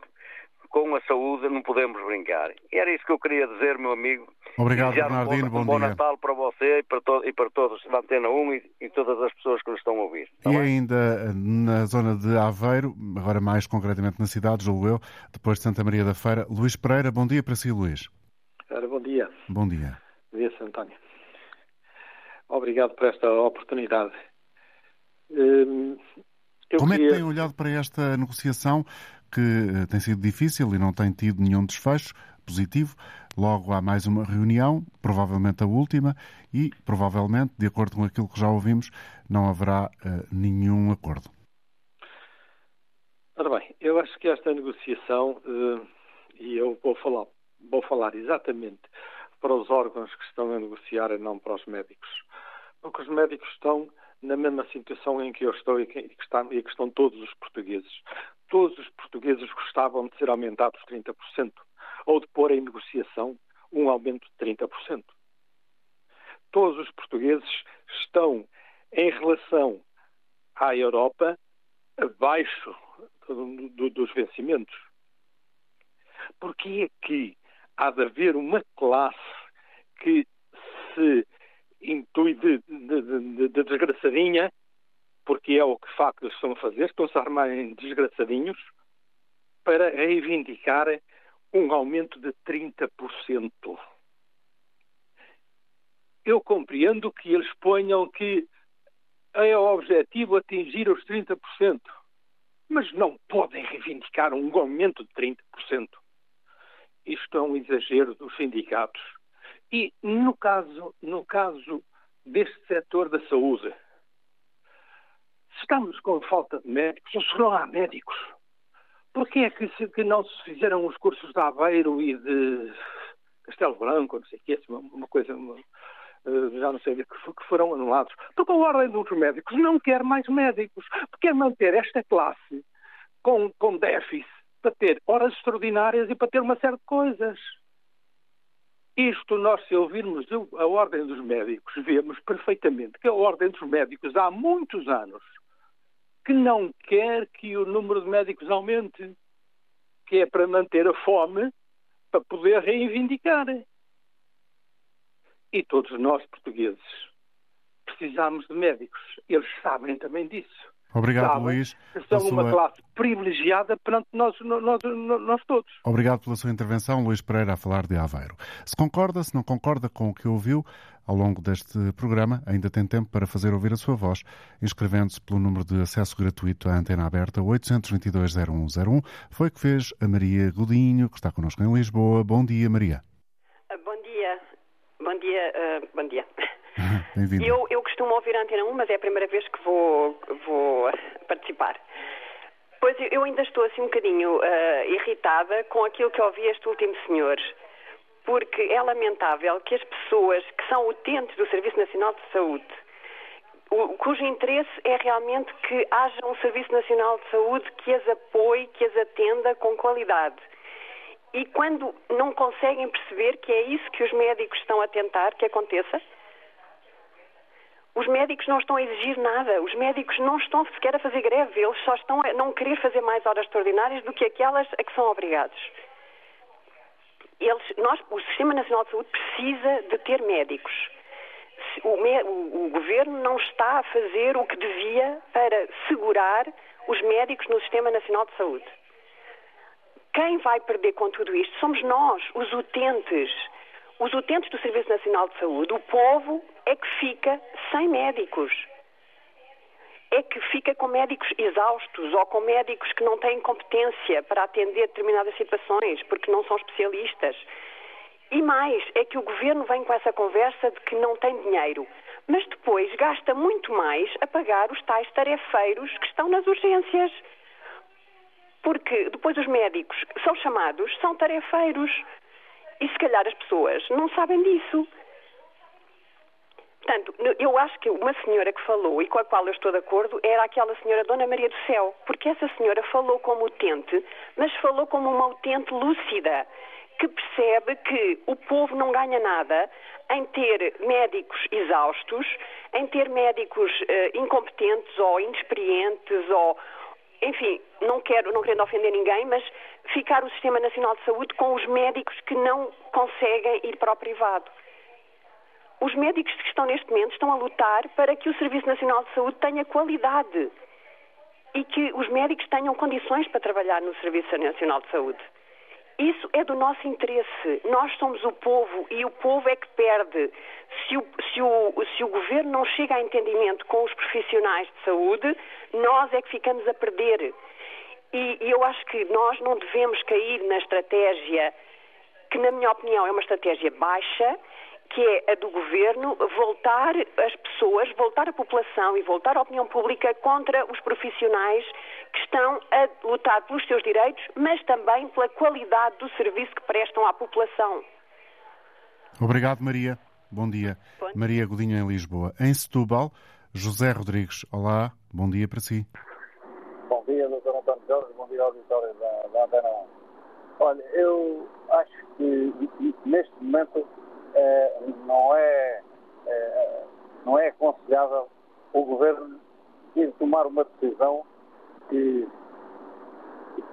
com a saúde, não podemos brincar. E era isso que eu queria dizer, meu amigo. Obrigado, Bernardino. Um bom, um bom dia. Natal para você e para, to e para todos da Antena 1 e, e, todas as pessoas que nos estão a ouvir. Tá e bem? ainda na zona de Aveiro, agora mais concretamente na cidade, julgo eu, depois de Santa Maria da Feira, Luís Pereira. Bom dia para si, Luís. Ora, bom dia. Bom dia. Bom dia, António. Obrigado por esta oportunidade. Hum, Como queria... é que tem olhado para esta negociação que eh, tem sido difícil e não tem tido nenhum desfecho positivo? Logo há mais uma reunião, provavelmente a última, e provavelmente, de acordo com aquilo que já ouvimos, não haverá uh, nenhum acordo. Ora bem, eu acho que esta negociação, uh, e eu vou falar vou falar exatamente para os órgãos que estão a negociar e não para os médicos. Porque os médicos estão na mesma situação em que eu estou e que, está, e que estão todos os portugueses. Todos os portugueses gostavam de ser aumentados 30% ou de pôr em negociação um aumento de 30%. Todos os portugueses estão, em relação à Europa, abaixo do, do, dos vencimentos. Porque é que há de haver uma classe que se intui de, de, de, de desgraçadinha, porque é o que de facto estão a fazer, estão-se a armar em desgraçadinhos, para reivindicar um aumento de 30%. Eu compreendo que eles ponham que é o objetivo atingir os 30%, mas não podem reivindicar um aumento de 30%. Isto é um exagero dos sindicatos. E no caso, no caso deste setor da saúde, se estamos com falta de médicos, ou se não há médicos, porquê é que, se, que não se fizeram os cursos de Aveiro e de Castelo Branco, não sei o que, uma, coisa, uma, eh, já não sei, que, que foram anulados? Porque a Ordem dos Médicos não quer mais médicos, quer manter esta classe com, com déficit para ter horas extraordinárias e para ter uma série de coisas. Isto, nós, se ouvirmos a Ordem dos Médicos, vemos perfeitamente que a Ordem dos Médicos, há muitos anos, que não quer que o número de médicos aumente, que é para manter a fome, para poder reivindicar. E todos nós, portugueses, precisamos de médicos. Eles sabem também disso. Obrigado, sabem Luís. São sua... uma classe privilegiada perante nós, nós, nós, todos. Obrigado pela sua intervenção, Luís Pereira, a falar de Aveiro. Se concorda, se não concorda com o que ouviu ao longo deste programa, ainda tem tempo para fazer ouvir a sua voz, inscrevendo-se pelo número de acesso gratuito à antena aberta 822-0101. Foi o que fez a Maria Godinho, que está connosco em Lisboa. Bom dia, Maria. Bom dia. Bom dia. Uh, bom dia. Bem-vindo. Eu, eu costumo ouvir a Antena 1, mas é a primeira vez que vou, vou participar. Pois eu ainda estou assim um bocadinho uh, irritada com aquilo que ouvi este último senhor, porque é lamentável que as pessoas que são utentes do Serviço Nacional de Saúde, o, cujo interesse é realmente que haja um Serviço Nacional de Saúde que as apoie, que as atenda com qualidade. E quando não conseguem perceber que é isso que os médicos estão a tentar que aconteça, os médicos não estão a exigir nada, os médicos não estão sequer a fazer greve, eles só estão a não querer fazer mais horas extraordinárias do que aquelas a que são obrigados. Eles, nós, o Sistema Nacional de Saúde precisa de ter médicos. O, o, o governo não está a fazer o que devia para segurar os médicos no Sistema Nacional de Saúde. Quem vai perder com tudo isto somos nós, os utentes os utentes do Serviço Nacional de Saúde, o povo, é que fica sem médicos. É que fica com médicos exaustos ou com médicos que não têm competência para atender determinadas situações porque não são especialistas. E mais, é que o governo vem com essa conversa de que não tem dinheiro, mas depois gasta muito mais a pagar os tais tarefeiros que estão nas urgências. Porque depois os médicos são chamados, são tarefeiros. E se calhar as pessoas não sabem disso. Portanto, eu acho que uma senhora que falou e com a qual eu estou de acordo era aquela senhora Dona Maria do Céu, porque essa senhora falou como utente, mas falou como uma utente lúcida, que percebe que o povo não ganha nada em ter médicos exaustos, em ter médicos uh, incompetentes ou inexperientes ou, enfim, não quero, não querendo ofender ninguém, mas ficar o Sistema Nacional de Saúde com os médicos que não conseguem ir para o privado. Os médicos que estão neste momento estão a lutar para que o Serviço Nacional de Saúde tenha qualidade e que os médicos tenham condições para trabalhar no Serviço Nacional de Saúde. Isso é do nosso interesse. Nós somos o povo e o povo é que perde. Se o, se, o, se o governo não chega a entendimento com os profissionais de saúde, nós é que ficamos a perder. E, e eu acho que nós não devemos cair na estratégia que, na minha opinião, é uma estratégia baixa que é a do governo voltar as pessoas, voltar a população e voltar a opinião pública contra os profissionais que estão a lutar pelos seus direitos, mas também pela qualidade do serviço que prestam à população. Obrigado, Maria. Bom dia. Bom. Maria Godinho, em Lisboa. Em Setúbal, José Rodrigues. Olá, bom dia para si. Bom dia, doutor António Jorge. Bom dia, auditório da, da Antena 1. Olha, eu acho que neste momento é, não, é, é, não é aconselhável o governo ir tomar uma decisão que,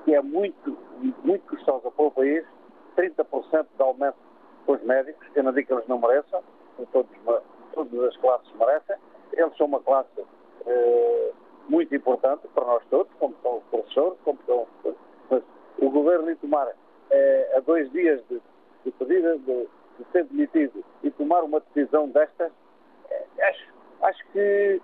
que é muito, muito custosa para o país, 30% de aumento para os médicos, eu não digo que eles não mereçam, todos, todas as classes merecem, eles são uma classe eh, muito importante para nós todos, como são os professores, como são mas o governo ir tomar eh, a dois dias de, de pedida de, de ser demitido e tomar uma decisão destas, eh, acho, acho que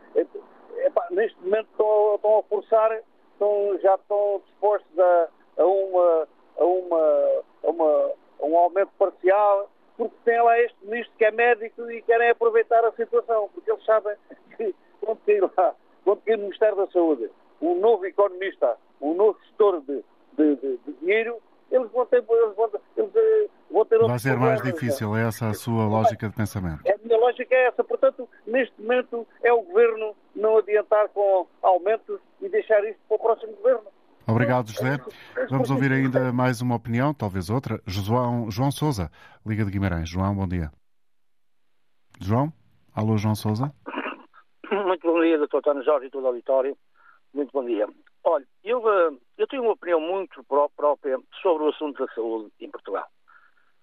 epá, neste momento estão, a forçar, estão, já estão dispostos a, a, uma, a, uma, a, uma, a um aumento parcial, porque tem lá este ministro que é médico e querem aproveitar a situação, porque eles sabem que quando cair lá, quando cair no Ministério da Saúde, um novo economista, um novo gestor de, de, de, de dinheiro, eles vão ter, eles vão, eles eh, vão ter Vai ser mais difícil, é essa a sua lógica de pensamento. A minha lógica é essa. Portanto, neste momento é o Governo não adiantar com aumentos e deixar isto para o próximo Governo. Obrigado, José. Vamos ouvir ainda mais uma opinião, talvez outra. João, João Souza, Liga de Guimarães. João, bom dia. João? Alô, João Souza? Muito bom dia, doutor António Jorge e todo o auditório. Muito bom dia. Olha, eu, eh, eu tenho uma opinião muito própria sobre o assunto da saúde em Portugal.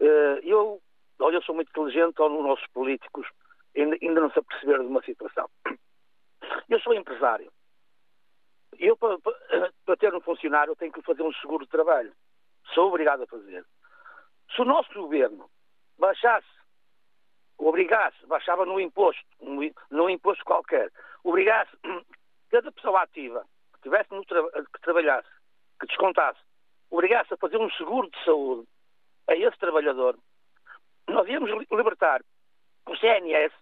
Eh, eu, olha, eu sou muito inteligente, ou os nossos políticos ainda, ainda não se aperceberam de uma situação. Eu sou empresário. Eu, para, para ter um funcionário, eu tenho que fazer um seguro de trabalho. Sou obrigado a fazer. Se o nosso governo baixasse, obrigasse, baixava no imposto, num imposto qualquer, obrigasse cada pessoa ativa tivesse tra que trabalhasse, que descontasse, obrigasse a fazer um seguro de saúde a esse trabalhador, nós íamos libertar o CNS,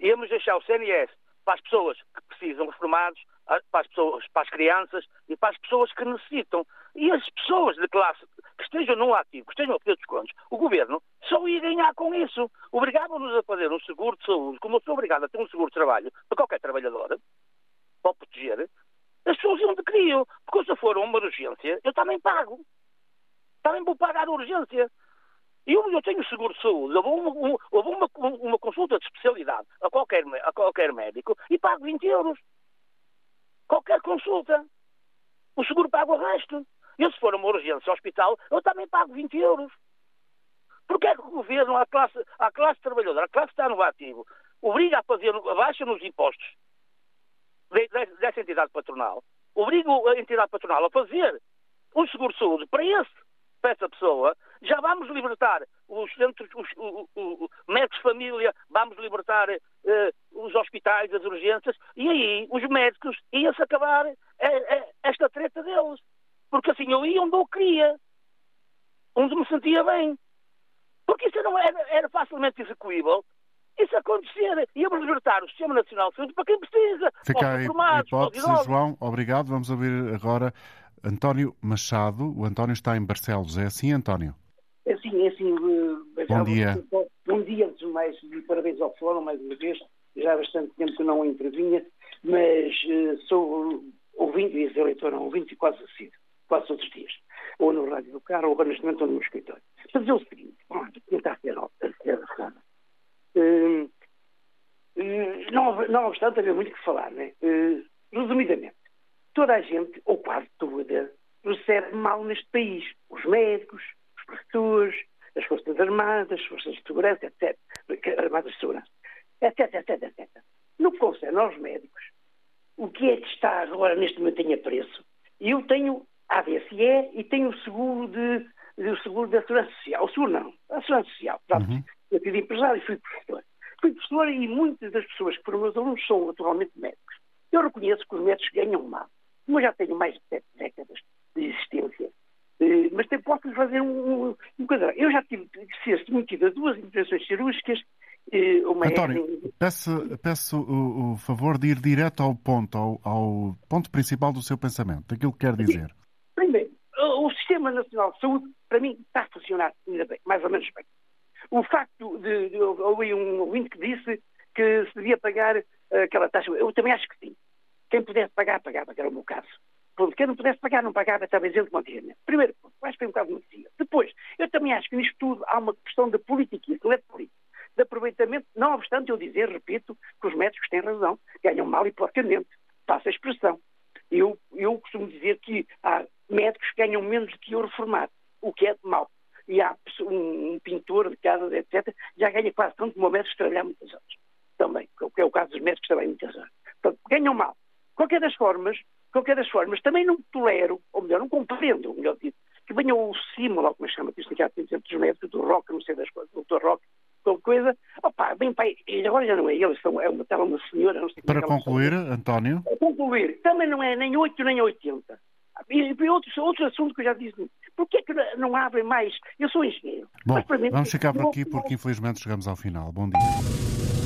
íamos deixar o CNS para as pessoas que precisam reformados, para as pessoas, para as crianças e para as pessoas que necessitam. E as pessoas de classe que estejam no ativo, que estejam a pedir descontos, o governo só ia ganhar com isso. Obrigavam-nos a fazer um seguro de saúde, como eu sou obrigado a ter um seguro de trabalho para qualquer trabalhador, para proteger, as pessoas iam de crio. Porque se for uma urgência, eu também pago. Também vou pagar a urgência. Eu, eu tenho seguro de saúde, eu vou uma, uma, uma consulta de especialidade a qualquer, a qualquer médico e pago 20 euros. Qualquer consulta. O seguro paga o resto. Eu, se for uma urgência ao hospital, eu também pago 20 euros. Porquê é que o governo, a classe, classe trabalhadora, a classe que está no ativo, obriga a fazer a baixa nos impostos dessa entidade patronal, obriga a entidade patronal a fazer um seguro de saúde para esse para essa pessoa, já vamos libertar os centros, os, os, os médicos de família, vamos libertar uh, os hospitais, as urgências, e aí os médicos iam-se acabar uh, uh, esta treta deles. Porque assim eu ia onde eu queria, onde me sentia bem. Porque isso não era, era facilmente execuível isso acontecer. Íamos libertar o Sistema Nacional de Saúde para quem precisa. Fica aí a hipótese, João. Obrigado. Vamos ouvir agora António Machado. O António está em Barcelos. É assim, António? É assim, é assim. Bom dia. Bom dia, antes de mais, parabéns ao Fórum, mais uma vez. Já há bastante tempo que não intervinha, mas uh, sou ouvinte, e ser leitor não ouvinte, e quase assíduo, quase todos os dias. Ou no rádio do carro, ou neste momento, ou no meu escritório. É o seguinte, vamos tentar ser, ser uh, não, não obstante haver muito que falar, né? Uh, resumidamente, toda a gente, ou quase toda, recebe mal neste país. Os médicos, os professores, as Forças Armadas, as Forças de Segurança, etc. Armadas de Segurança, etc, etc, etc. No que concerne aos médicos, o que é que está agora neste momento em apreço? Eu tenho ADSE e tenho o seguro de, de, seguro da Segurança Social. O seguro não, a Segurança Social. Uhum. Eu tive empresário e fui professor. Fui professor e muitas das pessoas que foram meus alunos são atualmente médicos. Eu reconheço que os médicos ganham mal. Como eu já tenho mais de sete décadas de existência, eh, mas posso fazer um, um, um quadrado. Eu já tive ser submetido a duas intervenções cirúrgicas. Eh, uma António, é... peço, peço o, o, favor de ir direto ao ponto, ao, ao, ponto principal do seu pensamento, daquilo que quer dizer. Primeiro, o Sistema Nacional de Saúde, para mim, está a funcionar ainda bem, mais ou menos bem. O facto de, de houve um ouvinte que disse que se devia pagar eh, aquela taxa, eu também acho que sim. Quem pudesse pagar, pagava, que era o meu caso. Quem não pudesse pagar, não pagava, talvez ele mantinha. Primeiro ponto, acho que foi um bocado merecia. Depois, eu também acho que nisto tudo há uma questão de política, que é de política, de aproveitamento, não obstante eu dizer, repito, que os médicos têm razão, ganham mal e porcamente. Passa a expressão. Eu, eu costumo dizer que há médicos que ganham menos do que eu reformado, o que é mau. E há um, um pintor de casa, etc., já ganha quase tanto como o médico que trabalhar muitas horas. Também, que é o caso dos médicos que trabalham muitas horas. Portanto, ganham mal qualquer das formas, qualquer das formas, também não tolero, ou melhor, não compreendo, melhor dito, que venha o símbolo, como se chama, que sindicato de dos médicos, do Rock, não sei das coisas, do Dr. Rock, qualquer coisa, opá, bem pai, agora já não é ele, é uma, estava uma senhora, não sei Para é concluir, António? Para concluir, também não é nem 8 nem 80. E, e outros, outros assuntos que eu já disse, porquê é que não abrem mais? Eu sou engenheiro. Bom, mim, vamos ficar por aqui porque infelizmente chegamos ao final. Bom dia.